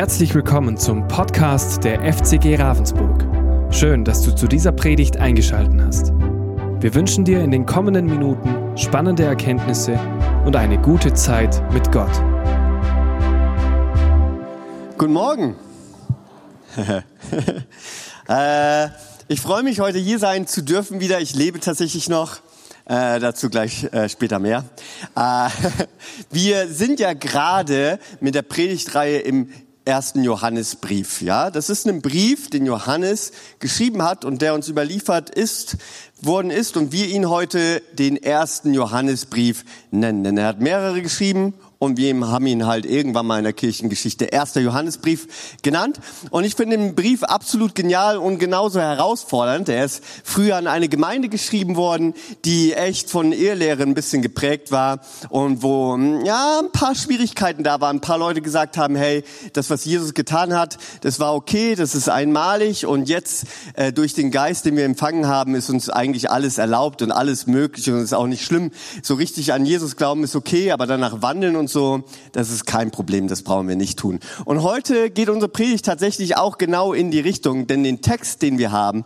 Herzlich willkommen zum Podcast der FCG Ravensburg. Schön, dass du zu dieser Predigt eingeschaltet hast. Wir wünschen dir in den kommenden Minuten spannende Erkenntnisse und eine gute Zeit mit Gott. Guten Morgen. äh, ich freue mich, heute hier sein zu dürfen wieder. Ich lebe tatsächlich noch. Äh, dazu gleich äh, später mehr. Äh, wir sind ja gerade mit der Predigtreihe im ersten Johannesbrief. Ja, das ist ein Brief, den Johannes geschrieben hat und der uns überliefert ist, worden ist und wir ihn heute den ersten Johannesbrief nennen. Denn er hat mehrere geschrieben und wir haben ihn halt irgendwann mal in der Kirchengeschichte erster Johannesbrief genannt. Und ich finde den Brief absolut genial und genauso herausfordernd. Er ist früher an eine Gemeinde geschrieben worden, die echt von Ehelehre ein bisschen geprägt war und wo ja ein paar Schwierigkeiten da waren. Ein paar Leute gesagt haben, hey, das was Jesus getan hat, das war okay, das ist einmalig und jetzt äh, durch den Geist, den wir empfangen haben, ist uns eigentlich alles erlaubt und alles möglich und es ist auch nicht schlimm. So richtig an Jesus glauben ist okay, aber danach wandeln und so, das ist kein Problem, das brauchen wir nicht tun. Und heute geht unsere Predigt tatsächlich auch genau in die Richtung, denn den Text, den wir haben,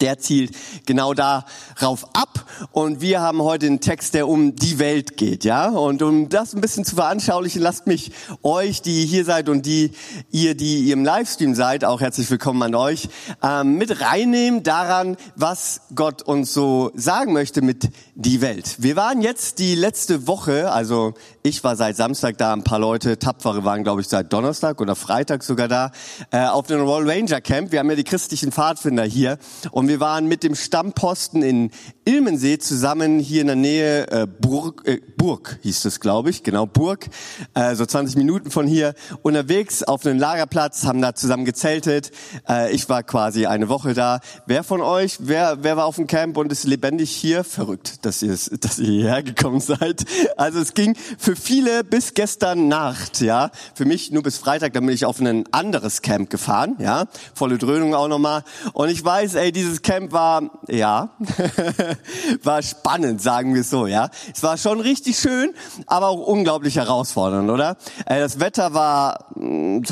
der zielt genau darauf ab. Und wir haben heute einen Text, der um die Welt geht, ja. Und um das ein bisschen zu veranschaulichen, lasst mich euch, die hier seid und die ihr, die ihr im Livestream seid, auch herzlich willkommen an euch, ähm, mit reinnehmen daran, was Gott uns so sagen möchte mit die Welt. Wir waren jetzt die letzte Woche, also ich war seit Samstag da, ein paar Leute, tapfere waren, glaube ich, seit Donnerstag oder Freitag sogar da, äh, auf dem Royal Ranger Camp. Wir haben ja die christlichen Pfadfinder hier und wir waren mit dem Stammposten in Ilmensee zusammen hier in der Nähe äh, Burg, äh, Burg hieß es, glaube ich, genau Burg, äh, so 20 Minuten von hier unterwegs auf einem Lagerplatz, haben da zusammen gezeltet. Äh, ich war quasi eine Woche da. Wer von euch, wer, wer war auf dem Camp und ist lebendig hier? Verrückt, dass ihr, dass ihr hierher gekommen seid. Also es ging für viele bis gestern Nacht, ja. Für mich nur bis Freitag, dann bin ich auf ein anderes Camp gefahren, ja. Volle Dröhnung auch nochmal. Und ich weiß, ey, dieses Camp war, ja, war spannend, sagen wir es so, ja. Es war schon richtig schön, aber auch unglaublich herausfordernd, oder? Das Wetter war, hm,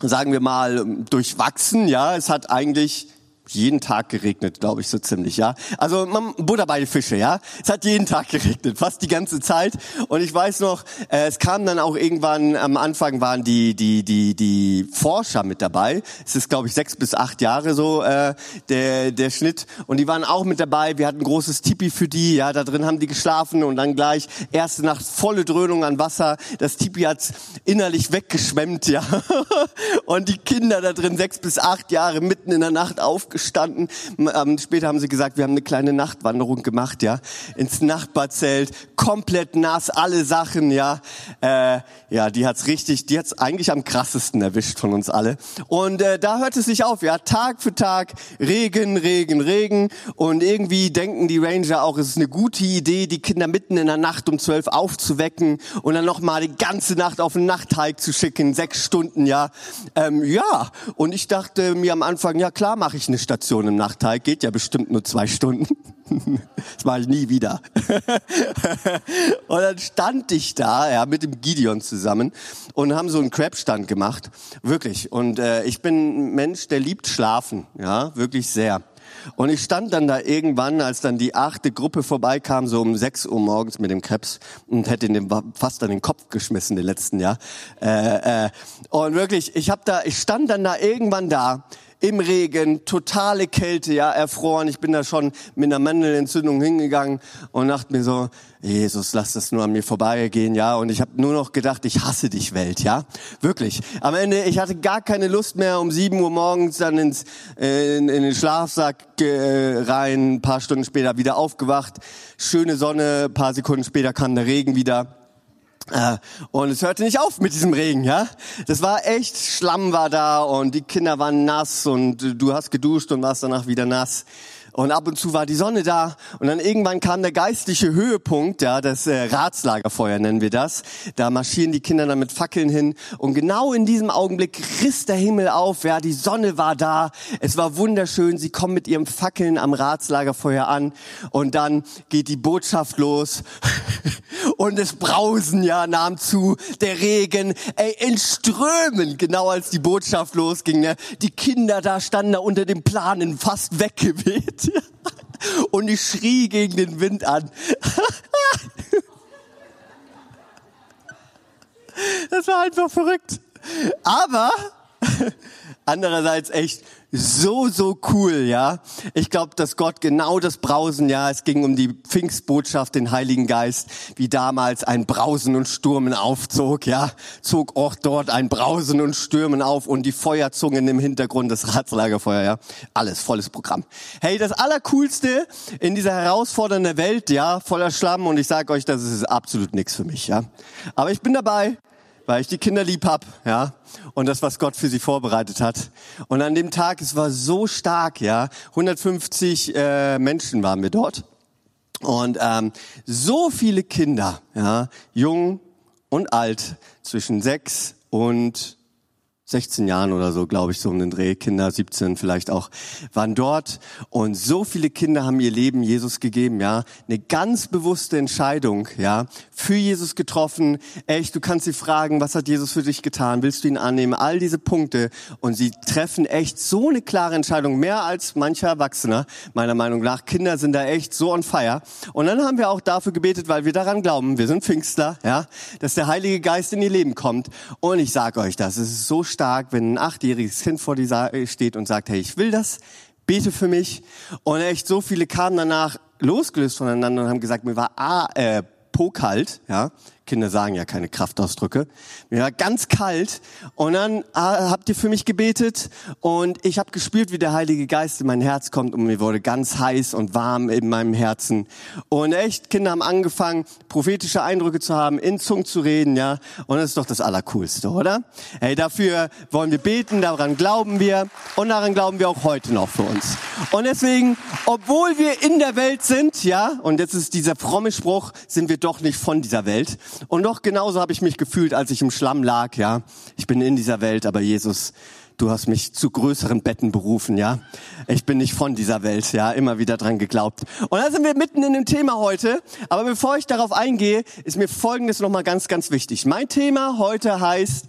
sagen wir mal, durchwachsen, ja. Es hat eigentlich jeden Tag geregnet, glaube ich, so ziemlich, ja. Also man, Butter bei die Fische, ja. Es hat jeden Tag geregnet, fast die ganze Zeit. Und ich weiß noch, äh, es kam dann auch irgendwann, am Anfang waren die, die, die, die Forscher mit dabei. Es ist, glaube ich, sechs bis acht Jahre so äh, der, der Schnitt. Und die waren auch mit dabei. Wir hatten ein großes Tipi für die, ja. Da drin haben die geschlafen und dann gleich erste Nacht volle Dröhnung an Wasser. Das Tipi hat's innerlich weggeschwemmt, ja. und die Kinder da drin, sechs bis acht Jahre, mitten in der Nacht aufgestanden aufgestanden. Ähm, später haben sie gesagt, wir haben eine kleine Nachtwanderung gemacht, ja, ins Nachbarzelt, komplett nass, alle Sachen, ja. Äh, ja, die hat's richtig, die hat's eigentlich am krassesten erwischt von uns alle. Und äh, da hört es nicht auf, ja, Tag für Tag Regen, Regen, Regen. Und irgendwie denken die Ranger auch, es ist eine gute Idee, die Kinder mitten in der Nacht um zwölf aufzuwecken und dann noch mal die ganze Nacht auf einen Nachthike zu schicken, sechs Stunden, ja. Ähm, ja, und ich dachte mir am Anfang, ja klar, mache ich eine Station im Nachteil, geht ja bestimmt nur zwei Stunden. Das mache ich nie wieder. Und dann stand ich da, ja, mit dem Gideon zusammen und haben so einen Crab-Stand gemacht. Wirklich. Und äh, ich bin ein Mensch, der liebt schlafen, ja, wirklich sehr. Und ich stand dann da irgendwann, als dann die achte Gruppe vorbeikam, so um sechs Uhr morgens mit dem Krebs und hätte ihn fast an den Kopf geschmissen den letzten Jahr. Äh, äh, und wirklich, ich hab da, ich stand dann da irgendwann da im Regen, totale Kälte, ja, erfroren. Ich bin da schon mit einer Mandelentzündung hingegangen und dachte mir so, Jesus, lass das nur an mir vorbeigehen, ja. Und ich habe nur noch gedacht, ich hasse dich, Welt, ja. Wirklich. Am Ende, ich hatte gar keine Lust mehr, um sieben Uhr morgens dann ins, äh, in, in den Schlafsack äh, rein, ein paar Stunden später wieder aufgewacht. Schöne Sonne, paar Sekunden später kam der Regen wieder. Äh, und es hörte nicht auf mit diesem Regen, ja. Das war echt, Schlamm war da und die Kinder waren nass und du hast geduscht und warst danach wieder nass. Und ab und zu war die Sonne da. Und dann irgendwann kam der geistliche Höhepunkt, ja, das äh, Ratslagerfeuer nennen wir das. Da marschieren die Kinder dann mit Fackeln hin. Und genau in diesem Augenblick riss der Himmel auf, ja, die Sonne war da, es war wunderschön, sie kommen mit ihren Fackeln am Ratslagerfeuer an. Und dann geht die Botschaft los. Und das Brausen, ja, nahm zu, der Regen, ey, in Strömen, genau als die Botschaft losging, ne? die Kinder da standen da unter dem Planen fast weggeweht. Und ich schrie gegen den Wind an. Das war einfach verrückt. Aber andererseits echt so, so cool, ja. Ich glaube, dass Gott genau das Brausen, ja, es ging um die Pfingstbotschaft, den Heiligen Geist, wie damals ein Brausen und Stürmen aufzog, ja, zog auch dort ein Brausen und Stürmen auf und die Feuerzungen im Hintergrund, das Ratslagerfeuer, ja. Alles volles Programm. Hey, das Allercoolste in dieser herausfordernden Welt, ja, voller Schlamm und ich sage euch, das ist absolut nichts für mich, ja. Aber ich bin dabei weil ich die Kinder lieb hab, ja, und das, was Gott für sie vorbereitet hat. Und an dem Tag, es war so stark, ja, 150 äh, Menschen waren wir dort und ähm, so viele Kinder, ja, jung und alt, zwischen sechs und 16 Jahren oder so, glaube ich, so um den Dreh, Kinder 17 vielleicht auch, waren dort und so viele Kinder haben ihr Leben Jesus gegeben, ja, eine ganz bewusste Entscheidung, ja, für Jesus getroffen. Echt, du kannst sie fragen, was hat Jesus für dich getan? Willst du ihn annehmen? All diese Punkte und sie treffen echt so eine klare Entscheidung, mehr als mancher Erwachsener, meiner Meinung nach. Kinder sind da echt so on fire. Und dann haben wir auch dafür gebetet, weil wir daran glauben, wir sind Pfingstler, ja, dass der Heilige Geist in ihr Leben kommt. Und ich sage euch das, ist so stark, wenn ein achtjähriges Kind vor dir steht und sagt, hey, ich will das, bete für mich. Und echt so viele kamen danach losgelöst voneinander und haben gesagt, mir war ah, äh, pokalt, ja, Kinder sagen ja keine Kraftausdrücke. Mir war ganz kalt und dann ah, habt ihr für mich gebetet und ich habe gespürt, wie der Heilige Geist in mein Herz kommt und mir wurde ganz heiß und warm in meinem Herzen. Und echt, Kinder haben angefangen, prophetische Eindrücke zu haben, in Zungen zu reden, ja. Und das ist doch das Allercoolste, oder? Hey, dafür wollen wir beten, daran glauben wir und daran glauben wir auch heute noch für uns. Und deswegen, obwohl wir in der Welt sind, ja, und jetzt ist dieser fromme Spruch, sind wir doch nicht von dieser Welt. Und doch genauso habe ich mich gefühlt, als ich im Schlamm lag, ja. Ich bin in dieser Welt, aber Jesus, du hast mich zu größeren Betten berufen, ja. Ich bin nicht von dieser Welt, ja, immer wieder dran geglaubt. Und da sind wir mitten in dem Thema heute. Aber bevor ich darauf eingehe, ist mir Folgendes nochmal ganz, ganz wichtig. Mein Thema heute heißt,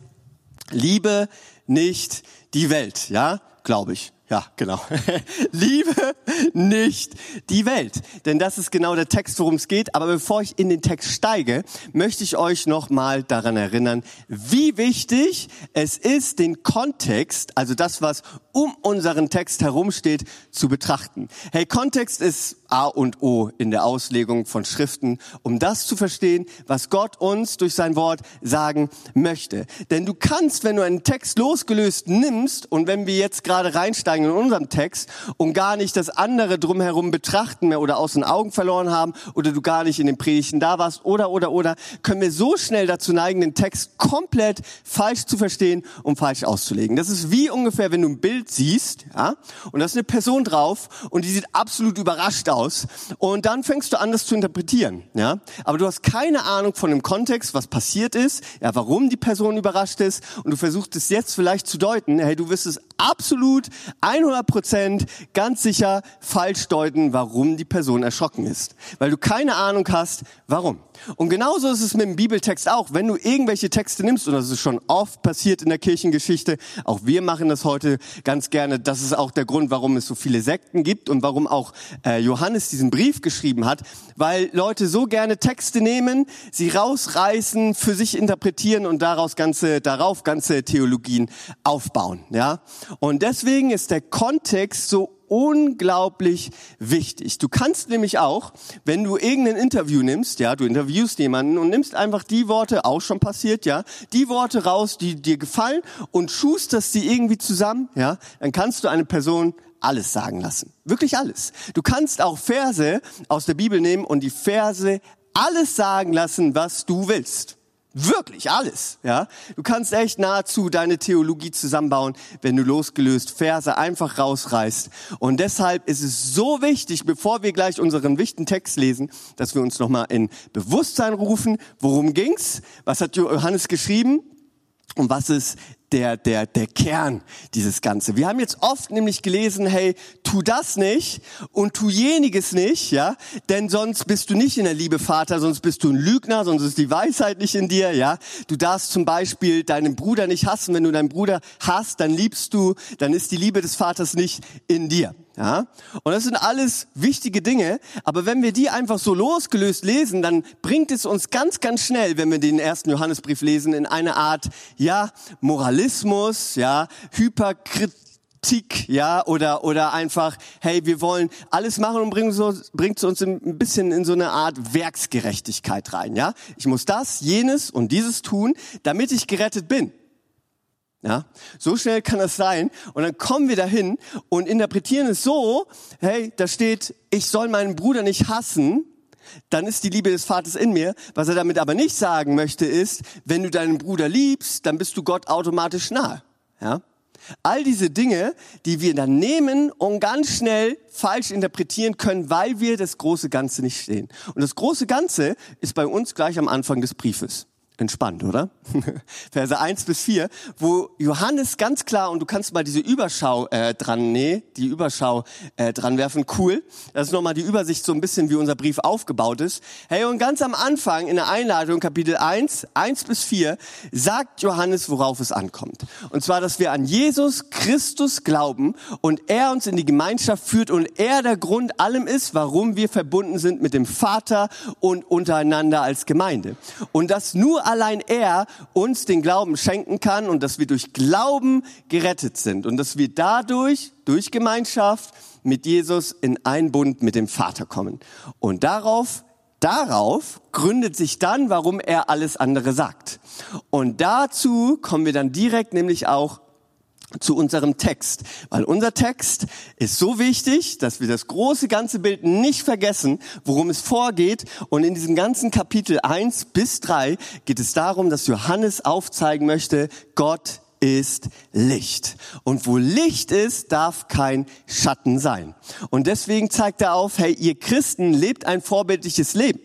liebe nicht die Welt, ja, glaube ich. Ja, genau. Liebe nicht die Welt. Denn das ist genau der Text, worum es geht. Aber bevor ich in den Text steige, möchte ich euch noch mal daran erinnern, wie wichtig es ist, den Kontext, also das, was um unseren Text herumsteht, zu betrachten. Hey, Kontext ist A und O in der Auslegung von Schriften, um das zu verstehen, was Gott uns durch sein Wort sagen möchte. Denn du kannst, wenn du einen Text losgelöst nimmst und wenn wir jetzt gerade reinsteigen in unserem Text und gar nicht das andere drumherum betrachten mehr oder aus den Augen verloren haben oder du gar nicht in den Predigten da warst oder, oder, oder, können wir so schnell dazu neigen, den Text komplett falsch zu verstehen und falsch auszulegen. Das ist wie ungefähr, wenn du ein Bild siehst, ja, und da ist eine Person drauf und die sieht absolut überrascht aus aus und dann fängst du an, das zu interpretieren, ja. Aber du hast keine Ahnung von dem Kontext, was passiert ist, ja, warum die Person überrascht ist und du versuchst es jetzt vielleicht zu deuten. Hey, du wirst es absolut 100 Prozent ganz sicher falsch deuten, warum die Person erschrocken ist, weil du keine Ahnung hast, warum. Und genauso ist es mit dem Bibeltext auch. Wenn du irgendwelche Texte nimmst, und das ist schon oft passiert in der Kirchengeschichte, auch wir machen das heute ganz gerne, das ist auch der Grund, warum es so viele Sekten gibt und warum auch äh, Johannes diesen Brief geschrieben hat, weil Leute so gerne Texte nehmen, sie rausreißen, für sich interpretieren und daraus ganze, darauf ganze Theologien aufbauen, ja. Und deswegen ist der Kontext so unglaublich wichtig. Du kannst nämlich auch, wenn du irgendein Interview nimmst, ja, du interviewst jemanden und nimmst einfach die Worte, auch schon passiert, ja, die Worte raus, die dir gefallen und schusterst sie irgendwie zusammen, ja, dann kannst du eine Person alles sagen lassen. Wirklich alles. Du kannst auch Verse aus der Bibel nehmen und die Verse alles sagen lassen, was du willst. Wirklich alles, ja. Du kannst echt nahezu deine Theologie zusammenbauen, wenn du losgelöst Verse einfach rausreißt. Und deshalb ist es so wichtig, bevor wir gleich unseren wichtigen Text lesen, dass wir uns nochmal in Bewusstsein rufen. Worum ging's? Was hat Johannes geschrieben? Und was ist der, der, der Kern dieses Ganze. Wir haben jetzt oft nämlich gelesen, hey, tu das nicht und tu jeniges nicht, ja, denn sonst bist du nicht in der Liebe Vater, sonst bist du ein Lügner, sonst ist die Weisheit nicht in dir, ja. Du darfst zum Beispiel deinen Bruder nicht hassen. Wenn du deinen Bruder hast, dann liebst du, dann ist die Liebe des Vaters nicht in dir. Ja? Und das sind alles wichtige Dinge, aber wenn wir die einfach so losgelöst lesen, dann bringt es uns ganz, ganz schnell, wenn wir den ersten Johannesbrief lesen, in eine Art, ja, Moralismus, ja, Hyperkritik, ja, oder, oder einfach, hey, wir wollen alles machen und bringt, so, bringt uns ein bisschen in so eine Art Werksgerechtigkeit rein, ja. Ich muss das, jenes und dieses tun, damit ich gerettet bin. Ja, so schnell kann das sein. Und dann kommen wir dahin und interpretieren es so, hey, da steht, ich soll meinen Bruder nicht hassen, dann ist die Liebe des Vaters in mir. Was er damit aber nicht sagen möchte, ist, wenn du deinen Bruder liebst, dann bist du Gott automatisch nahe. Ja? All diese Dinge, die wir dann nehmen und ganz schnell falsch interpretieren können, weil wir das große Ganze nicht sehen. Und das große Ganze ist bei uns gleich am Anfang des Briefes entspannt, oder? Verse 1 bis 4, wo Johannes ganz klar, und du kannst mal diese Überschau äh, dran, nee, die Überschau äh, dran werfen, cool. Das ist nochmal die Übersicht so ein bisschen, wie unser Brief aufgebaut ist. Hey, und ganz am Anfang in der Einladung, Kapitel 1, 1 bis 4, sagt Johannes, worauf es ankommt. Und zwar, dass wir an Jesus Christus glauben und er uns in die Gemeinschaft führt und er der Grund allem ist, warum wir verbunden sind mit dem Vater und untereinander als Gemeinde. Und das nur allein er uns den Glauben schenken kann und dass wir durch Glauben gerettet sind und dass wir dadurch, durch Gemeinschaft mit Jesus in einen Bund mit dem Vater kommen. Und darauf Darauf gründet sich dann, warum er alles andere sagt. Und dazu kommen wir dann direkt nämlich auch zu unserem Text, weil unser Text ist so wichtig, dass wir das große ganze Bild nicht vergessen, worum es vorgeht. Und in diesem ganzen Kapitel 1 bis 3 geht es darum, dass Johannes aufzeigen möchte, Gott ist Licht. Und wo Licht ist, darf kein Schatten sein. Und deswegen zeigt er auf, hey, ihr Christen lebt ein vorbildliches Leben.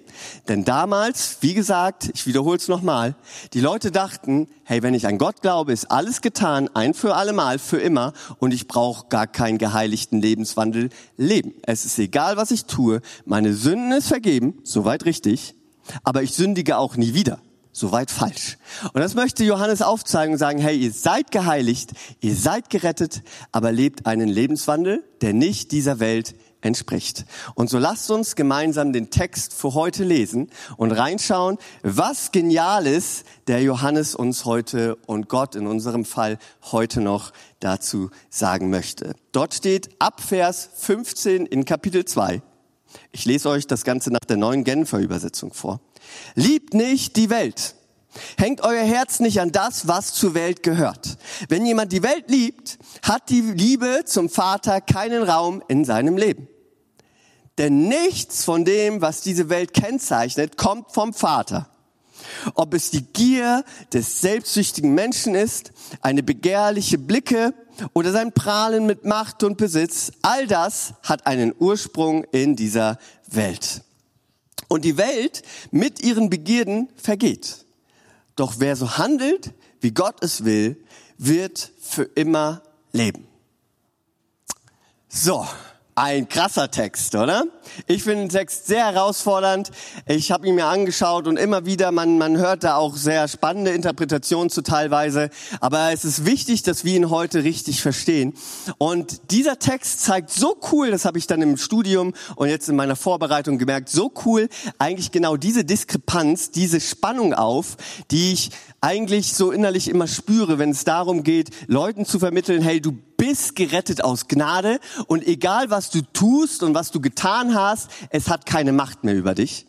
Denn damals, wie gesagt, ich wiederhole es nochmal, die Leute dachten, hey, wenn ich an Gott glaube, ist alles getan, ein für allemal, für immer, und ich brauche gar keinen geheiligten Lebenswandel leben. Es ist egal, was ich tue, meine Sünden ist vergeben, soweit richtig, aber ich sündige auch nie wieder. Soweit falsch. Und das möchte Johannes aufzeigen und sagen, hey, ihr seid geheiligt, ihr seid gerettet, aber lebt einen Lebenswandel, der nicht dieser Welt entspricht. Und so lasst uns gemeinsam den Text für heute lesen und reinschauen, was Geniales der Johannes uns heute und Gott in unserem Fall heute noch dazu sagen möchte. Dort steht ab Vers 15 in Kapitel 2. Ich lese euch das Ganze nach der neuen Genfer Übersetzung vor. Liebt nicht die Welt. Hängt euer Herz nicht an das, was zur Welt gehört. Wenn jemand die Welt liebt, hat die Liebe zum Vater keinen Raum in seinem Leben. Denn nichts von dem, was diese Welt kennzeichnet, kommt vom Vater. Ob es die Gier des selbstsüchtigen Menschen ist, eine begehrliche Blicke oder sein Prahlen mit Macht und Besitz, all das hat einen Ursprung in dieser Welt. Und die Welt mit ihren Begierden vergeht. Doch wer so handelt, wie Gott es will, wird für immer leben. So, ein krasser Text, oder? Ich finde den Text sehr herausfordernd. Ich habe ihn mir angeschaut und immer wieder, man, man hört da auch sehr spannende Interpretationen zu teilweise. Aber es ist wichtig, dass wir ihn heute richtig verstehen. Und dieser Text zeigt so cool, das habe ich dann im Studium und jetzt in meiner Vorbereitung gemerkt, so cool eigentlich genau diese Diskrepanz, diese Spannung auf, die ich eigentlich so innerlich immer spüre, wenn es darum geht, Leuten zu vermitteln, hey, du bist gerettet aus Gnade und egal was du tust und was du getan hast, es hat keine Macht mehr über dich.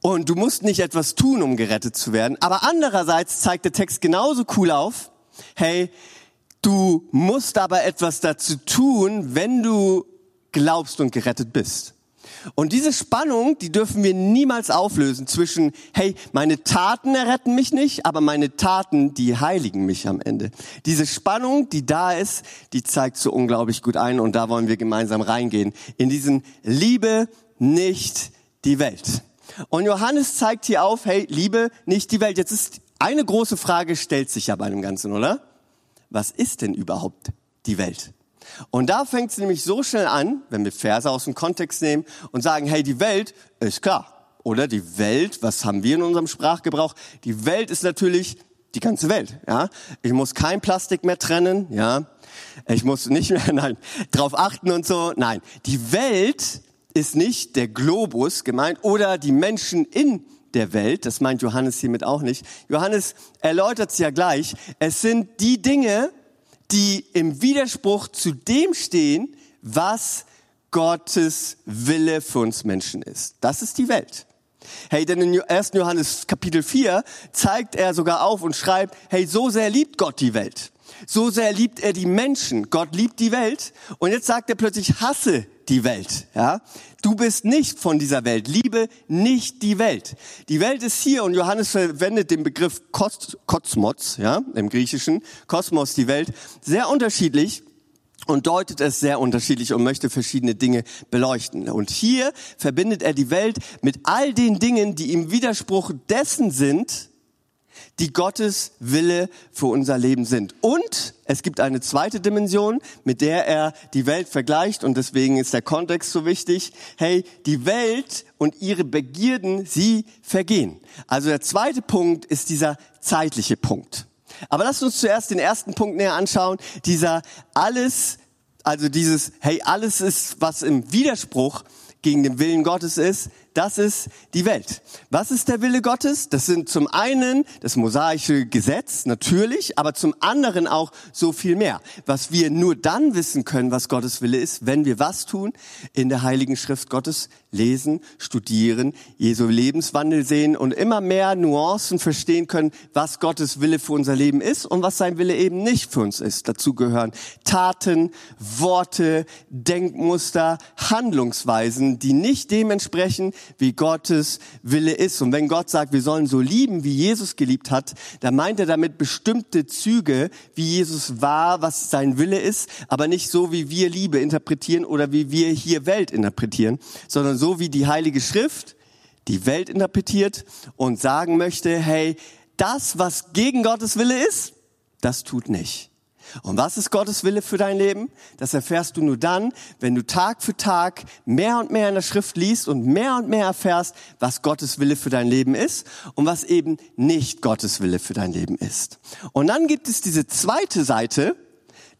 Und du musst nicht etwas tun, um gerettet zu werden. Aber andererseits zeigt der Text genauso cool auf, hey, du musst aber etwas dazu tun, wenn du glaubst und gerettet bist. Und diese Spannung, die dürfen wir niemals auflösen zwischen, hey, meine Taten erretten mich nicht, aber meine Taten, die heiligen mich am Ende. Diese Spannung, die da ist, die zeigt so unglaublich gut ein und da wollen wir gemeinsam reingehen. In diesen Liebe nicht die Welt. Und Johannes zeigt hier auf, hey, Liebe nicht die Welt. Jetzt ist eine große Frage stellt sich ja bei dem Ganzen, oder? Was ist denn überhaupt die Welt? Und da fängt es nämlich so schnell an, wenn wir Verse aus dem Kontext nehmen und sagen, hey, die Welt ist klar. Oder die Welt, was haben wir in unserem Sprachgebrauch? Die Welt ist natürlich die ganze Welt, ja. Ich muss kein Plastik mehr trennen, ja. Ich muss nicht mehr, nein, drauf achten und so. Nein, die Welt ist nicht der Globus gemeint oder die Menschen in der Welt. Das meint Johannes hiermit auch nicht. Johannes erläutert es ja gleich. Es sind die Dinge, die im Widerspruch zu dem stehen, was Gottes Wille für uns Menschen ist. Das ist die Welt. Hey, denn in 1. Johannes Kapitel 4 zeigt er sogar auf und schreibt, hey, so sehr liebt Gott die Welt. So sehr liebt er die Menschen. Gott liebt die Welt. Und jetzt sagt er plötzlich, hasse die Welt. Ja? Du bist nicht von dieser Welt. Liebe nicht die Welt. Die Welt ist hier und Johannes verwendet den Begriff Kosmos, ja, im Griechischen. Kosmos, die Welt, sehr unterschiedlich und deutet es sehr unterschiedlich und möchte verschiedene Dinge beleuchten. Und hier verbindet er die Welt mit all den Dingen, die im Widerspruch dessen sind, die Gottes Wille für unser Leben sind. Und es gibt eine zweite Dimension, mit der er die Welt vergleicht und deswegen ist der Kontext so wichtig. Hey, die Welt und ihre Begierden, sie vergehen. Also der zweite Punkt ist dieser zeitliche Punkt. Aber lasst uns zuerst den ersten Punkt näher anschauen. Dieser alles, also dieses, hey, alles ist, was im Widerspruch gegen den Willen Gottes ist, das ist die Welt. Was ist der Wille Gottes? Das sind zum einen das mosaische Gesetz, natürlich, aber zum anderen auch so viel mehr. Was wir nur dann wissen können, was Gottes Wille ist, wenn wir was tun? In der Heiligen Schrift Gottes lesen, studieren, Jesu Lebenswandel sehen und immer mehr Nuancen verstehen können, was Gottes Wille für unser Leben ist und was sein Wille eben nicht für uns ist. Dazu gehören Taten, Worte, Denkmuster, Handlungsweisen, die nicht dementsprechend wie Gottes Wille ist. Und wenn Gott sagt, wir sollen so lieben, wie Jesus geliebt hat, dann meint er damit bestimmte Züge, wie Jesus war, was sein Wille ist, aber nicht so, wie wir Liebe interpretieren oder wie wir hier Welt interpretieren, sondern so wie die Heilige Schrift die Welt interpretiert und sagen möchte, hey, das, was gegen Gottes Wille ist, das tut nicht. Und was ist Gottes Wille für dein Leben? Das erfährst du nur dann, wenn du Tag für Tag mehr und mehr in der Schrift liest und mehr und mehr erfährst, was Gottes Wille für dein Leben ist und was eben nicht Gottes Wille für dein Leben ist. Und dann gibt es diese zweite Seite,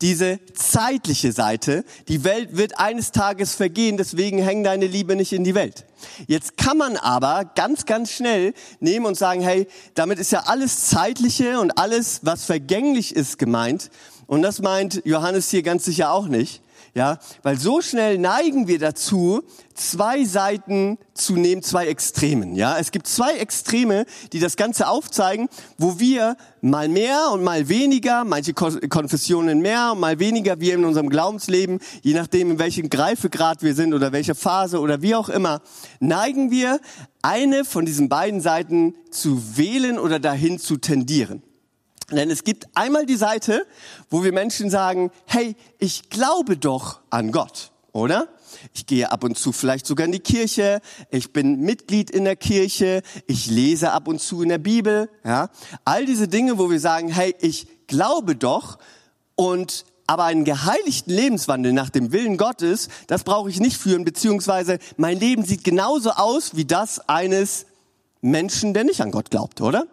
diese zeitliche Seite. Die Welt wird eines Tages vergehen, deswegen häng deine Liebe nicht in die Welt. Jetzt kann man aber ganz, ganz schnell nehmen und sagen, hey, damit ist ja alles Zeitliche und alles, was vergänglich ist, gemeint. Und das meint Johannes hier ganz sicher auch nicht. Ja, weil so schnell neigen wir dazu, zwei Seiten zu nehmen, zwei Extremen. Ja, es gibt zwei Extreme, die das Ganze aufzeigen, wo wir mal mehr und mal weniger, manche Konfessionen mehr und mal weniger, wir in unserem Glaubensleben, je nachdem in welchem Greifegrad wir sind oder welcher Phase oder wie auch immer, neigen wir, eine von diesen beiden Seiten zu wählen oder dahin zu tendieren. Denn es gibt einmal die Seite, wo wir Menschen sagen, hey, ich glaube doch an Gott, oder? Ich gehe ab und zu vielleicht sogar in die Kirche, ich bin Mitglied in der Kirche, ich lese ab und zu in der Bibel, ja? All diese Dinge, wo wir sagen, hey, ich glaube doch und aber einen geheiligten Lebenswandel nach dem Willen Gottes, das brauche ich nicht führen, beziehungsweise mein Leben sieht genauso aus wie das eines Menschen, der nicht an Gott glaubt, oder?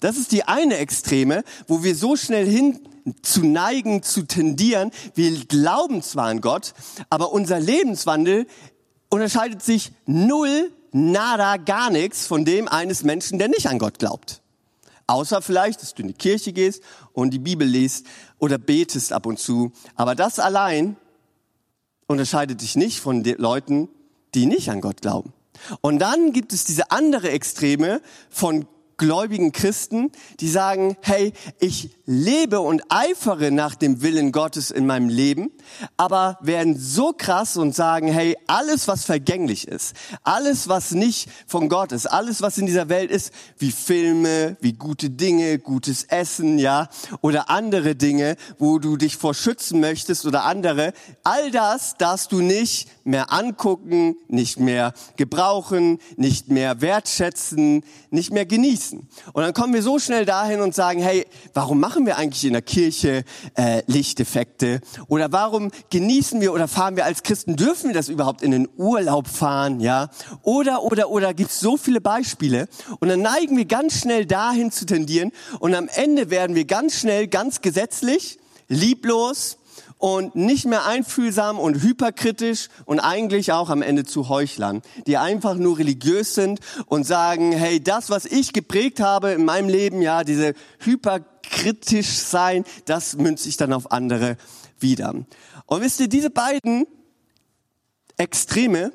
Das ist die eine Extreme, wo wir so schnell hin zu neigen, zu tendieren. Wir glauben zwar an Gott, aber unser Lebenswandel unterscheidet sich null, nada, gar nichts von dem eines Menschen, der nicht an Gott glaubt. Außer vielleicht, dass du in die Kirche gehst und die Bibel liest oder betest ab und zu. Aber das allein unterscheidet dich nicht von den Leuten, die nicht an Gott glauben. Und dann gibt es diese andere Extreme von gläubigen Christen, die sagen, hey, ich lebe und eifere nach dem Willen Gottes in meinem Leben, aber werden so krass und sagen, hey, alles, was vergänglich ist, alles, was nicht von Gott ist, alles, was in dieser Welt ist, wie Filme, wie gute Dinge, gutes Essen, ja, oder andere Dinge, wo du dich vor schützen möchtest oder andere, all das darfst du nicht mehr angucken, nicht mehr gebrauchen, nicht mehr wertschätzen, nicht mehr genießen. Und dann kommen wir so schnell dahin und sagen, hey, warum machen wir eigentlich in der Kirche äh, Lichteffekte? Oder warum genießen wir oder fahren wir als Christen, dürfen wir das überhaupt in den Urlaub fahren? Ja? Oder, oder, oder gibt es so viele Beispiele? Und dann neigen wir ganz schnell dahin zu tendieren und am Ende werden wir ganz schnell ganz gesetzlich, lieblos, und nicht mehr einfühlsam und hyperkritisch und eigentlich auch am Ende zu Heuchlern, die einfach nur religiös sind und sagen, hey, das, was ich geprägt habe in meinem Leben, ja, diese hyperkritisch sein, das münzt sich dann auf andere wieder. Und wisst ihr, diese beiden Extreme,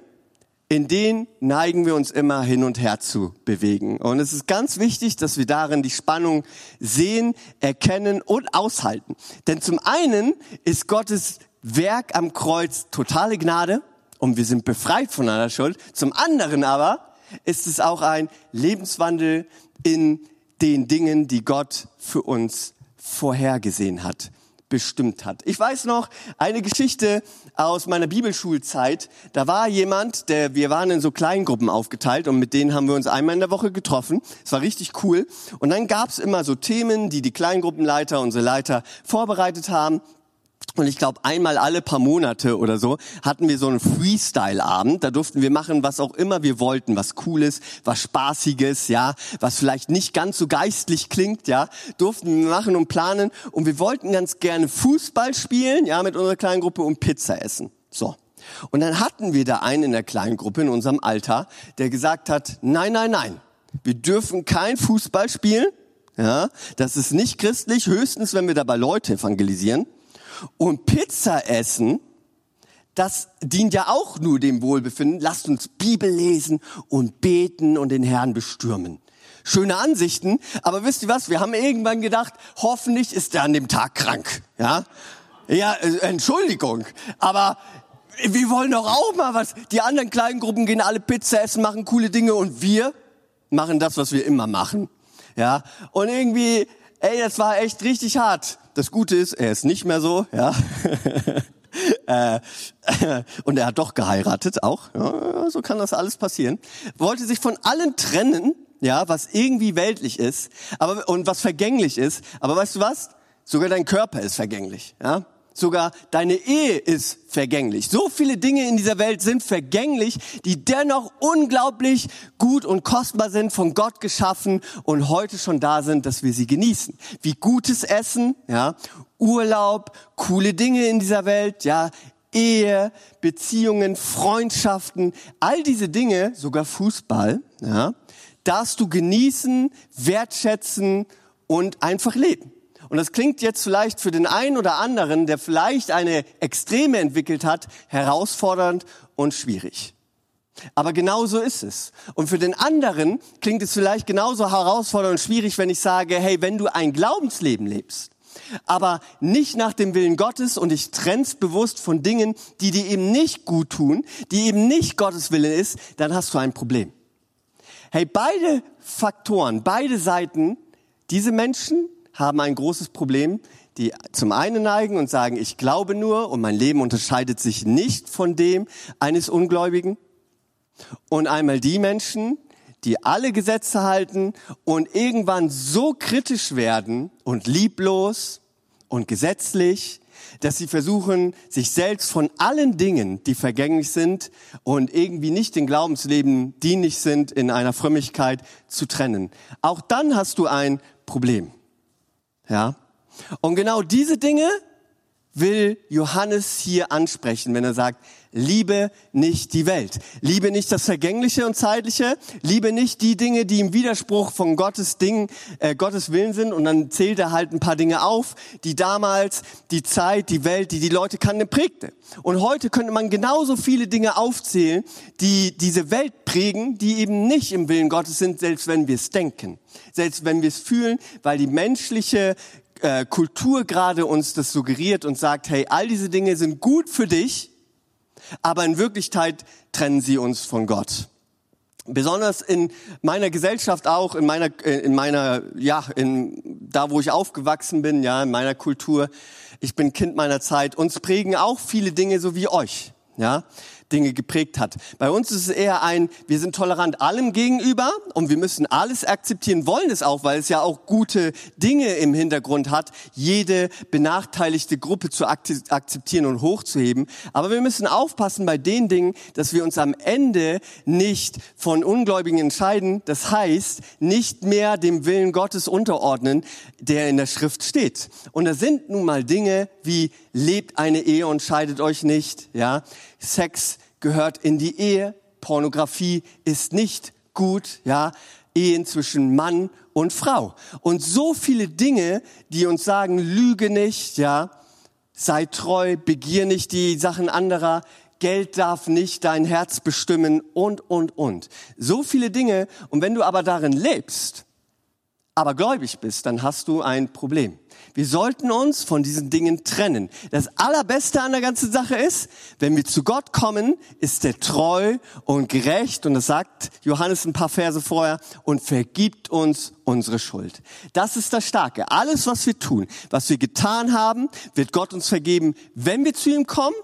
in denen neigen wir uns immer hin und her zu bewegen. Und es ist ganz wichtig, dass wir darin die Spannung sehen, erkennen und aushalten. Denn zum einen ist Gottes Werk am Kreuz totale Gnade und wir sind befreit von einer Schuld. Zum anderen aber ist es auch ein Lebenswandel in den Dingen, die Gott für uns vorhergesehen hat bestimmt hat. Ich weiß noch eine Geschichte aus meiner Bibelschulzeit. Da war jemand, der, wir waren in so Kleingruppen aufgeteilt und mit denen haben wir uns einmal in der Woche getroffen. Es war richtig cool. Und dann gab es immer so Themen, die die Kleingruppenleiter, unsere Leiter vorbereitet haben. Und ich glaube, einmal alle paar Monate oder so hatten wir so einen Freestyle-Abend. Da durften wir machen, was auch immer wir wollten, was Cooles, was Spaßiges, ja, was vielleicht nicht ganz so geistlich klingt, ja, durften wir machen und planen. Und wir wollten ganz gerne Fußball spielen, ja, mit unserer kleinen Gruppe und Pizza essen. So. Und dann hatten wir da einen in der kleinen Gruppe in unserem Alter, der gesagt hat, nein, nein, nein, wir dürfen kein Fußball spielen, ja, das ist nicht christlich, höchstens, wenn wir dabei Leute evangelisieren. Und Pizza essen, das dient ja auch nur dem Wohlbefinden. Lasst uns Bibel lesen und beten und den Herrn bestürmen. Schöne Ansichten, aber wisst ihr was? Wir haben irgendwann gedacht, hoffentlich ist er an dem Tag krank. Ja, ja, äh, Entschuldigung, aber wir wollen doch auch mal was. Die anderen kleinen Gruppen gehen alle Pizza essen, machen coole Dinge und wir machen das, was wir immer machen. Ja, und irgendwie, ey, das war echt richtig hart. Das Gute ist, er ist nicht mehr so, ja. äh, und er hat doch geheiratet auch. Ja, so kann das alles passieren. Wollte sich von allen trennen, ja, was irgendwie weltlich ist, aber und was vergänglich ist. Aber weißt du was? Sogar dein Körper ist vergänglich, ja. Sogar deine Ehe ist vergänglich. So viele Dinge in dieser Welt sind vergänglich, die dennoch unglaublich gut und kostbar sind, von Gott geschaffen und heute schon da sind, dass wir sie genießen. Wie gutes Essen, ja, Urlaub, coole Dinge in dieser Welt, ja, Ehe, Beziehungen, Freundschaften, all diese Dinge, sogar Fußball, ja, darfst du genießen, wertschätzen und einfach leben. Und das klingt jetzt vielleicht für den einen oder anderen, der vielleicht eine Extreme entwickelt hat, herausfordernd und schwierig. Aber genau so ist es. Und für den anderen klingt es vielleicht genauso herausfordernd und schwierig, wenn ich sage, hey, wenn du ein Glaubensleben lebst, aber nicht nach dem Willen Gottes und dich trennst bewusst von Dingen, die dir eben nicht gut tun, die eben nicht Gottes Wille ist, dann hast du ein Problem. Hey, beide Faktoren, beide Seiten, diese Menschen haben ein großes Problem, die zum einen neigen und sagen, ich glaube nur und mein Leben unterscheidet sich nicht von dem eines Ungläubigen. Und einmal die Menschen, die alle Gesetze halten und irgendwann so kritisch werden und lieblos und gesetzlich, dass sie versuchen, sich selbst von allen Dingen, die vergänglich sind und irgendwie nicht dem Glaubensleben dienlich sind, in einer Frömmigkeit zu trennen. Auch dann hast du ein Problem. Ja? Und genau diese Dinge will Johannes hier ansprechen, wenn er sagt, liebe nicht die Welt, liebe nicht das Vergängliche und Zeitliche, liebe nicht die Dinge, die im Widerspruch von Gottes Dingen, äh, Gottes Willen sind. Und dann zählt er halt ein paar Dinge auf, die damals die Zeit, die Welt, die die Leute kannten, prägte. Und heute könnte man genauso viele Dinge aufzählen, die diese Welt prägen, die eben nicht im Willen Gottes sind, selbst wenn wir es denken, selbst wenn wir es fühlen, weil die menschliche äh, Kultur gerade uns das suggeriert und sagt, hey, all diese Dinge sind gut für dich, aber in Wirklichkeit trennen sie uns von Gott. Besonders in meiner Gesellschaft auch, in meiner, äh, in meiner, ja, in, da wo ich aufgewachsen bin, ja, in meiner Kultur. Ich bin Kind meiner Zeit. Uns prägen auch viele Dinge so wie euch, ja. Dinge geprägt hat. Bei uns ist es eher ein, wir sind tolerant allem gegenüber und wir müssen alles akzeptieren, wollen es auch, weil es ja auch gute Dinge im Hintergrund hat, jede benachteiligte Gruppe zu akzeptieren und hochzuheben. Aber wir müssen aufpassen bei den Dingen, dass wir uns am Ende nicht von Ungläubigen entscheiden. Das heißt, nicht mehr dem Willen Gottes unterordnen, der in der Schrift steht. Und da sind nun mal Dinge wie lebt eine Ehe und scheidet euch nicht, ja. Sex gehört in die Ehe. Pornografie ist nicht gut, ja. Ehen zwischen Mann und Frau. Und so viele Dinge, die uns sagen, lüge nicht, ja. Sei treu, begier nicht die Sachen anderer. Geld darf nicht dein Herz bestimmen und, und, und. So viele Dinge. Und wenn du aber darin lebst, aber gläubig bist, dann hast du ein Problem. Wir sollten uns von diesen Dingen trennen. Das Allerbeste an der ganzen Sache ist, wenn wir zu Gott kommen, ist er treu und gerecht und das sagt Johannes ein paar Verse vorher und vergibt uns unsere Schuld. Das ist das Starke. Alles, was wir tun, was wir getan haben, wird Gott uns vergeben, wenn wir zu ihm kommen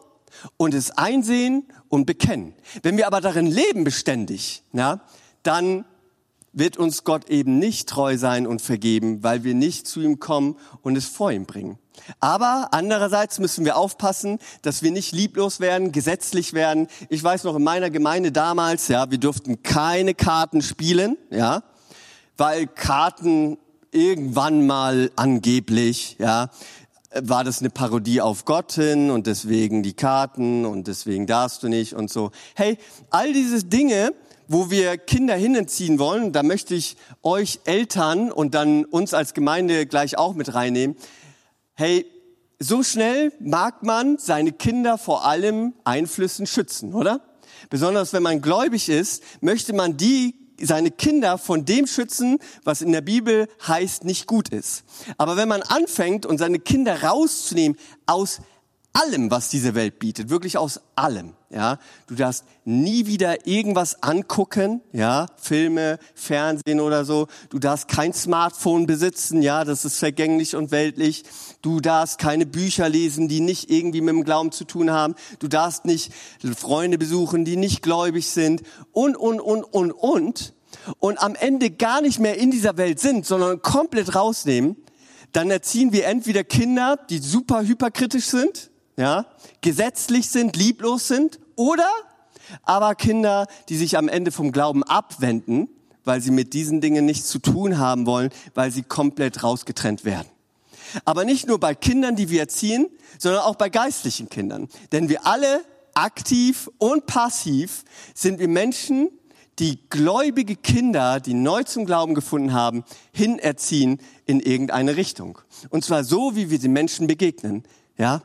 und es einsehen und bekennen. Wenn wir aber darin leben beständig, ja, dann wird uns Gott eben nicht treu sein und vergeben, weil wir nicht zu ihm kommen und es vor ihm bringen. Aber andererseits müssen wir aufpassen, dass wir nicht lieblos werden, gesetzlich werden. Ich weiß noch in meiner Gemeinde damals, ja, wir durften keine Karten spielen, ja, weil Karten irgendwann mal angeblich, ja, war das eine Parodie auf Gott hin und deswegen die Karten und deswegen darfst du nicht und so. Hey, all diese Dinge, wo wir Kinder hinziehen wollen, da möchte ich euch Eltern und dann uns als Gemeinde gleich auch mit reinnehmen. Hey, so schnell mag man seine Kinder vor allem Einflüssen schützen, oder? Besonders wenn man gläubig ist, möchte man die seine Kinder von dem schützen, was in der Bibel heißt, nicht gut ist. Aber wenn man anfängt und seine Kinder rauszunehmen aus allem, was diese Welt bietet, wirklich aus allem. Ja, du darfst nie wieder irgendwas angucken, ja, Filme, Fernsehen oder so. Du darfst kein Smartphone besitzen, ja, das ist vergänglich und weltlich. Du darfst keine Bücher lesen, die nicht irgendwie mit dem Glauben zu tun haben. Du darfst nicht Freunde besuchen, die nicht gläubig sind und und und und und und am Ende gar nicht mehr in dieser Welt sind, sondern komplett rausnehmen. Dann erziehen wir entweder Kinder, die super hyperkritisch sind, ja, gesetzlich sind, lieblos sind oder aber Kinder, die sich am Ende vom Glauben abwenden, weil sie mit diesen Dingen nichts zu tun haben wollen, weil sie komplett rausgetrennt werden. Aber nicht nur bei Kindern, die wir erziehen, sondern auch bei geistlichen Kindern. Denn wir alle, aktiv und passiv, sind wir Menschen, die gläubige Kinder, die neu zum Glauben gefunden haben, hinerziehen in irgendeine Richtung. Und zwar so, wie wir den Menschen begegnen. Ja,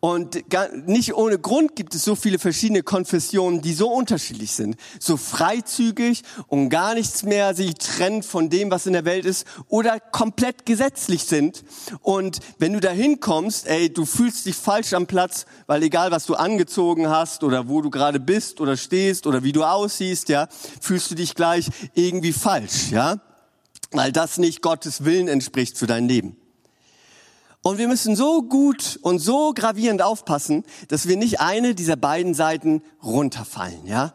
und nicht ohne Grund gibt es so viele verschiedene Konfessionen, die so unterschiedlich sind, so freizügig und gar nichts mehr sich trennt von dem, was in der Welt ist, oder komplett gesetzlich sind. Und wenn du da hinkommst, ey, du fühlst dich falsch am Platz, weil egal was du angezogen hast oder wo du gerade bist oder stehst oder wie du aussiehst, ja, fühlst du dich gleich irgendwie falsch, ja, weil das nicht Gottes Willen entspricht für dein Leben. Und wir müssen so gut und so gravierend aufpassen, dass wir nicht eine dieser beiden Seiten runterfallen, ja?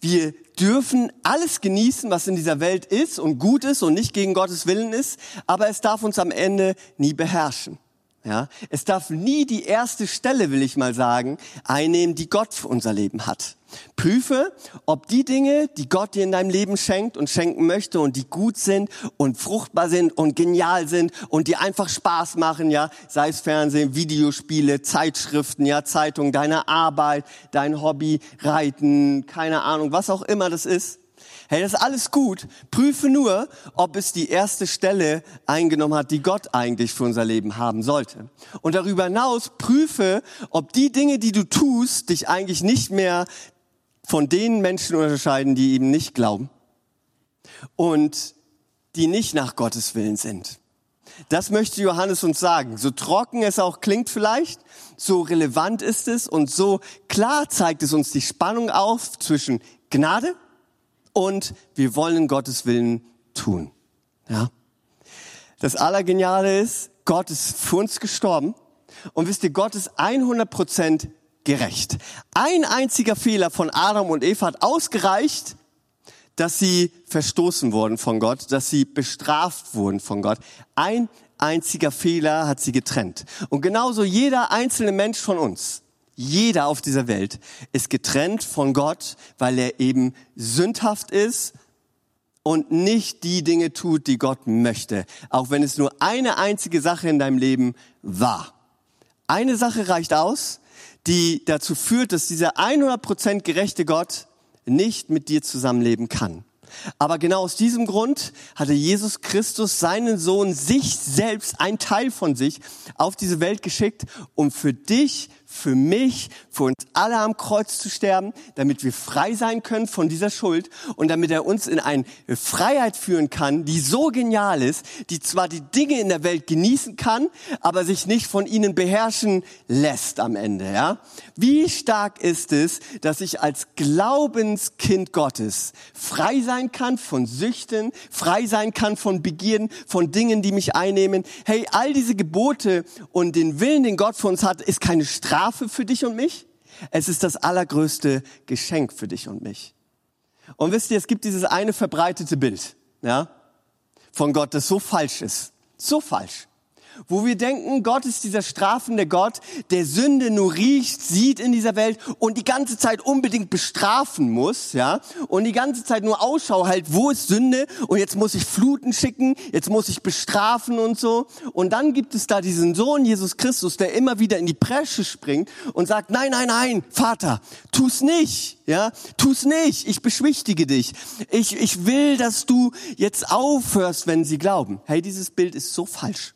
Wir dürfen alles genießen, was in dieser Welt ist und gut ist und nicht gegen Gottes Willen ist, aber es darf uns am Ende nie beherrschen. Ja, es darf nie die erste Stelle, will ich mal sagen, einnehmen, die Gott für unser Leben hat. Prüfe, ob die Dinge, die Gott dir in deinem Leben schenkt und schenken möchte und die gut sind und fruchtbar sind und genial sind und die einfach Spaß machen, ja, sei es Fernsehen, Videospiele, Zeitschriften, ja, Zeitungen, deine Arbeit, dein Hobby, Reiten, keine Ahnung, was auch immer das ist. Hey, das ist alles gut. Prüfe nur, ob es die erste Stelle eingenommen hat, die Gott eigentlich für unser Leben haben sollte. Und darüber hinaus prüfe, ob die Dinge, die du tust, dich eigentlich nicht mehr von den Menschen unterscheiden, die eben nicht glauben und die nicht nach Gottes Willen sind. Das möchte Johannes uns sagen. So trocken es auch klingt vielleicht, so relevant ist es und so klar zeigt es uns die Spannung auf zwischen Gnade und wir wollen Gottes Willen tun. Ja. Das Allergeniale ist, Gott ist für uns gestorben und wisst ihr, Gott ist 100 Prozent gerecht. Ein einziger Fehler von Adam und Eva hat ausgereicht, dass sie verstoßen wurden von Gott, dass sie bestraft wurden von Gott. Ein einziger Fehler hat sie getrennt. Und genauso jeder einzelne Mensch von uns jeder auf dieser Welt ist getrennt von Gott, weil er eben sündhaft ist und nicht die Dinge tut, die Gott möchte. Auch wenn es nur eine einzige Sache in deinem Leben war. Eine Sache reicht aus, die dazu führt, dass dieser 100% gerechte Gott nicht mit dir zusammenleben kann. Aber genau aus diesem Grund hatte Jesus Christus seinen Sohn, sich selbst, ein Teil von sich, auf diese Welt geschickt, um für dich für mich, für uns alle am Kreuz zu sterben, damit wir frei sein können von dieser Schuld und damit er uns in eine Freiheit führen kann, die so genial ist, die zwar die Dinge in der Welt genießen kann, aber sich nicht von ihnen beherrschen lässt am Ende, ja? Wie stark ist es, dass ich als Glaubenskind Gottes frei sein kann von Süchten, frei sein kann von Begierden, von Dingen, die mich einnehmen. Hey, all diese Gebote und den Willen, den Gott für uns hat, ist keine Strafe Strafe für dich und mich. Es ist das allergrößte Geschenk für dich und mich. Und wisst ihr, es gibt dieses eine verbreitete Bild, ja, von Gott, das so falsch ist. So falsch wo wir denken, Gott ist dieser strafende Gott, der Sünde nur riecht, sieht in dieser Welt und die ganze Zeit unbedingt bestrafen muss, ja, und die ganze Zeit nur Ausschau halt, wo ist Sünde und jetzt muss ich Fluten schicken, jetzt muss ich bestrafen und so. Und dann gibt es da diesen Sohn Jesus Christus, der immer wieder in die Presche springt und sagt, nein, nein, nein, Vater, tu's nicht, ja, tu's nicht, ich beschwichtige dich. Ich, ich will, dass du jetzt aufhörst, wenn sie glauben. Hey, dieses Bild ist so falsch.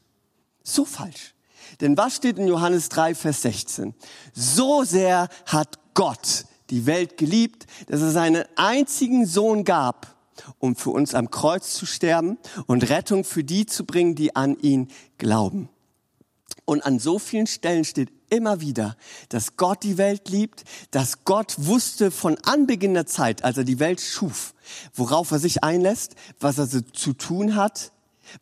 So falsch. Denn was steht in Johannes 3, Vers 16? So sehr hat Gott die Welt geliebt, dass er seinen einzigen Sohn gab, um für uns am Kreuz zu sterben und Rettung für die zu bringen, die an ihn glauben. Und an so vielen Stellen steht immer wieder, dass Gott die Welt liebt, dass Gott wusste von Anbeginn der Zeit, als er die Welt schuf, worauf er sich einlässt, was er zu tun hat,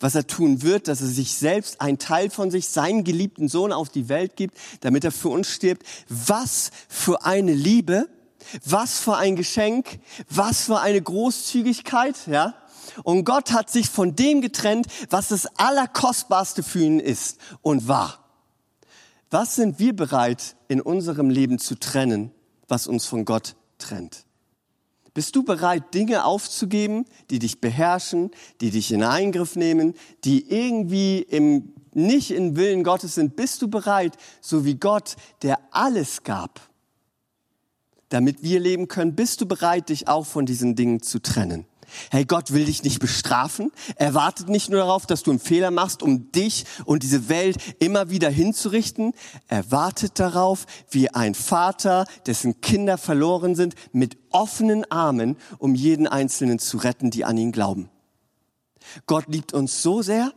was er tun wird, dass er sich selbst ein Teil von sich, seinen geliebten Sohn auf die Welt gibt, damit er für uns stirbt. Was für eine Liebe, was für ein Geschenk, was für eine Großzügigkeit, ja? Und Gott hat sich von dem getrennt, was das Allerkostbarste für ihn ist und war. Was sind wir bereit in unserem Leben zu trennen, was uns von Gott trennt? Bist du bereit, Dinge aufzugeben, die dich beherrschen, die dich in Eingriff nehmen, die irgendwie im, nicht im Willen Gottes sind? Bist du bereit, so wie Gott, der alles gab, damit wir leben können, bist du bereit, dich auch von diesen Dingen zu trennen? Hey, Gott will dich nicht bestrafen. Er wartet nicht nur darauf, dass du einen Fehler machst, um dich und diese Welt immer wieder hinzurichten. Er wartet darauf, wie ein Vater, dessen Kinder verloren sind, mit offenen Armen, um jeden Einzelnen zu retten, die an ihn glauben. Gott liebt uns so sehr.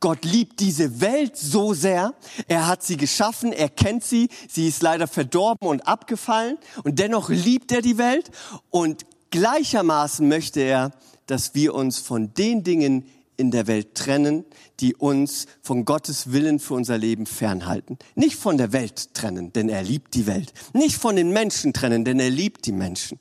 Gott liebt diese Welt so sehr. Er hat sie geschaffen, er kennt sie. Sie ist leider verdorben und abgefallen. Und dennoch liebt er die Welt. Und Gleichermaßen möchte er, dass wir uns von den Dingen in der Welt trennen, die uns von Gottes Willen für unser Leben fernhalten. Nicht von der Welt trennen, denn er liebt die Welt. Nicht von den Menschen trennen, denn er liebt die Menschen.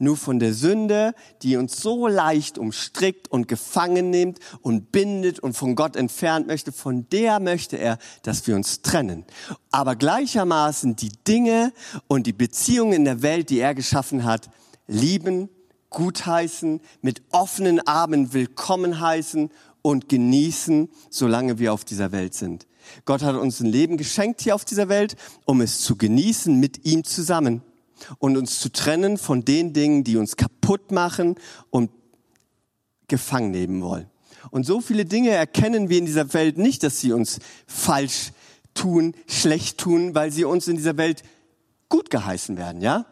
nur von der Sünde, die uns so leicht umstrickt und gefangen nimmt und bindet und von Gott entfernt möchte, von der möchte er, dass wir uns trennen. Aber gleichermaßen die Dinge und die Beziehungen in der Welt, die er geschaffen hat, lieben, gutheißen, mit offenen Armen willkommen heißen und genießen, solange wir auf dieser Welt sind. Gott hat uns ein Leben geschenkt hier auf dieser Welt, um es zu genießen mit ihm zusammen und uns zu trennen von den Dingen, die uns kaputt machen und gefangen nehmen wollen. Und so viele Dinge erkennen wir in dieser Welt nicht, dass sie uns falsch tun, schlecht tun, weil sie uns in dieser Welt gut geheißen werden, ja?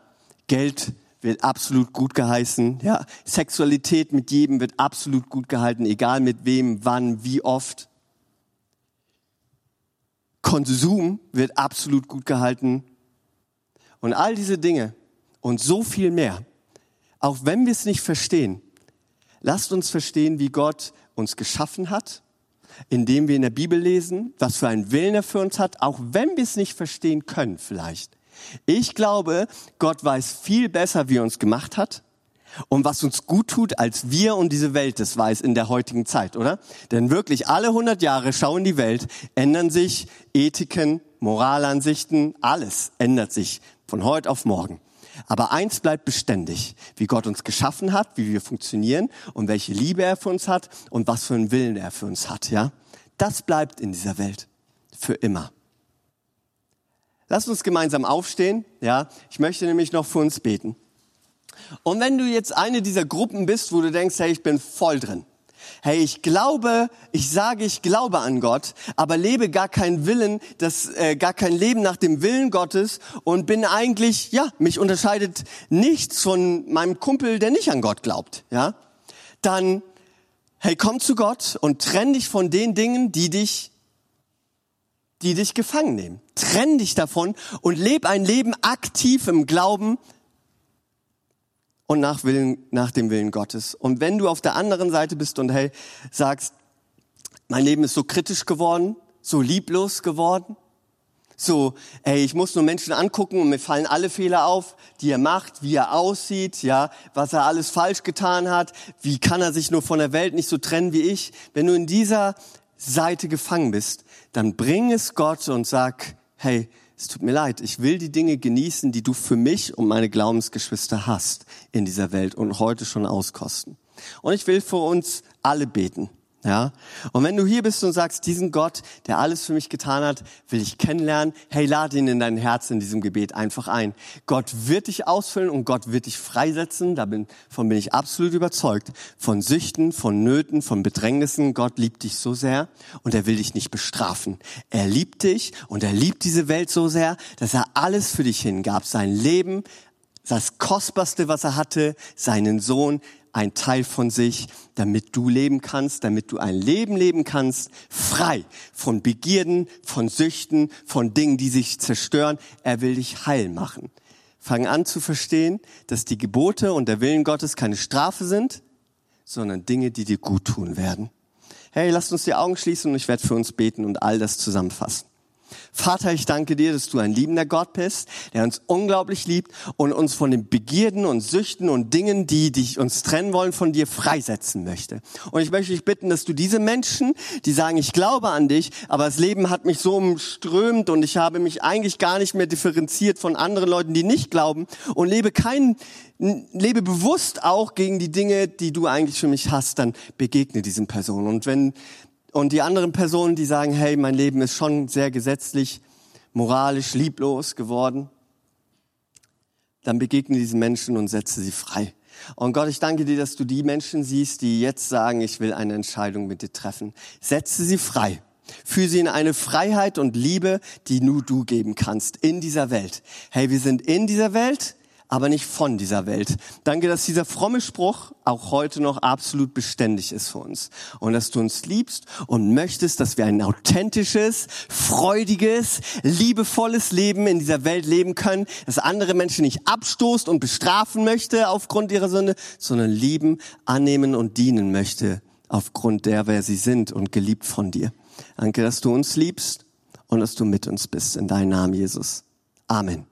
Geld wird absolut gut geheißen, ja? Sexualität mit jedem wird absolut gut gehalten, egal mit wem, wann, wie oft. Konsum wird absolut gut gehalten. Und all diese Dinge und so viel mehr, auch wenn wir es nicht verstehen, lasst uns verstehen, wie Gott uns geschaffen hat, indem wir in der Bibel lesen, was für einen Willen er für uns hat, auch wenn wir es nicht verstehen können vielleicht. Ich glaube, Gott weiß viel besser, wie er uns gemacht hat und was uns gut tut, als wir und diese Welt es weiß in der heutigen Zeit, oder? Denn wirklich alle 100 Jahre schauen die Welt, ändern sich Ethiken, Moralansichten, alles ändert sich von heute auf morgen. Aber eins bleibt beständig, wie Gott uns geschaffen hat, wie wir funktionieren und welche Liebe er für uns hat und was für einen Willen er für uns hat, ja? Das bleibt in dieser Welt für immer. Lass uns gemeinsam aufstehen, ja? Ich möchte nämlich noch für uns beten. Und wenn du jetzt eine dieser Gruppen bist, wo du denkst, hey, ich bin voll drin. Hey, ich glaube, ich sage, ich glaube an Gott, aber lebe gar keinen Willen, das, äh, gar kein Leben nach dem Willen Gottes und bin eigentlich, ja, mich unterscheidet nichts von meinem Kumpel, der nicht an Gott glaubt, ja. Dann, hey, komm zu Gott und trenn dich von den Dingen, die dich die dich gefangen nehmen. Trenn dich davon und leb ein Leben aktiv im Glauben und nach, Willen, nach dem Willen Gottes. Und wenn du auf der anderen Seite bist und hey, sagst, mein Leben ist so kritisch geworden, so lieblos geworden, so, ey, ich muss nur Menschen angucken und mir fallen alle Fehler auf, die er macht, wie er aussieht, ja, was er alles falsch getan hat, wie kann er sich nur von der Welt nicht so trennen wie ich. Wenn du in dieser Seite gefangen bist, dann bring es Gott und sag, hey, es tut mir leid, ich will die Dinge genießen, die du für mich und meine Glaubensgeschwister hast in dieser Welt und heute schon auskosten. Und ich will für uns alle beten. Ja? Und wenn du hier bist und sagst, diesen Gott, der alles für mich getan hat, will ich kennenlernen, hey, lade ihn in dein Herz in diesem Gebet einfach ein. Gott wird dich ausfüllen und Gott wird dich freisetzen, davon bin ich absolut überzeugt, von Süchten, von Nöten, von Bedrängnissen. Gott liebt dich so sehr und er will dich nicht bestrafen. Er liebt dich und er liebt diese Welt so sehr, dass er alles für dich hingab, sein Leben, das Kostbarste, was er hatte, seinen Sohn, ein Teil von sich, damit du leben kannst, damit du ein Leben leben kannst, frei von Begierden, von Süchten, von Dingen, die sich zerstören. Er will dich heil machen. Fang an zu verstehen, dass die Gebote und der Willen Gottes keine Strafe sind, sondern Dinge, die dir gut tun werden. Hey, lasst uns die Augen schließen und ich werde für uns beten und all das zusammenfassen. Vater, ich danke dir, dass du ein liebender Gott bist, der uns unglaublich liebt und uns von den Begierden und Süchten und Dingen, die dich uns trennen wollen, von dir freisetzen möchte. Und ich möchte dich bitten, dass du diese Menschen, die sagen, ich glaube an dich, aber das Leben hat mich so umströmt und ich habe mich eigentlich gar nicht mehr differenziert von anderen Leuten, die nicht glauben und lebe kein lebe bewusst auch gegen die Dinge, die du eigentlich für mich hast, dann begegne diesen Personen. Und wenn und die anderen Personen, die sagen, hey, mein Leben ist schon sehr gesetzlich, moralisch, lieblos geworden, dann begegne diesen Menschen und setze sie frei. Und Gott, ich danke dir, dass du die Menschen siehst, die jetzt sagen, ich will eine Entscheidung mit dir treffen. Setze sie frei. Führe sie in eine Freiheit und Liebe, die nur du geben kannst in dieser Welt. Hey, wir sind in dieser Welt, aber nicht von dieser Welt. Danke, dass dieser fromme Spruch auch heute noch absolut beständig ist für uns. Und dass du uns liebst und möchtest, dass wir ein authentisches, freudiges, liebevolles Leben in dieser Welt leben können, dass andere Menschen nicht abstoßt und bestrafen möchte aufgrund ihrer Sünde, sondern lieben, annehmen und dienen möchte aufgrund der, wer sie sind und geliebt von dir. Danke, dass du uns liebst und dass du mit uns bist. In deinem Namen, Jesus. Amen.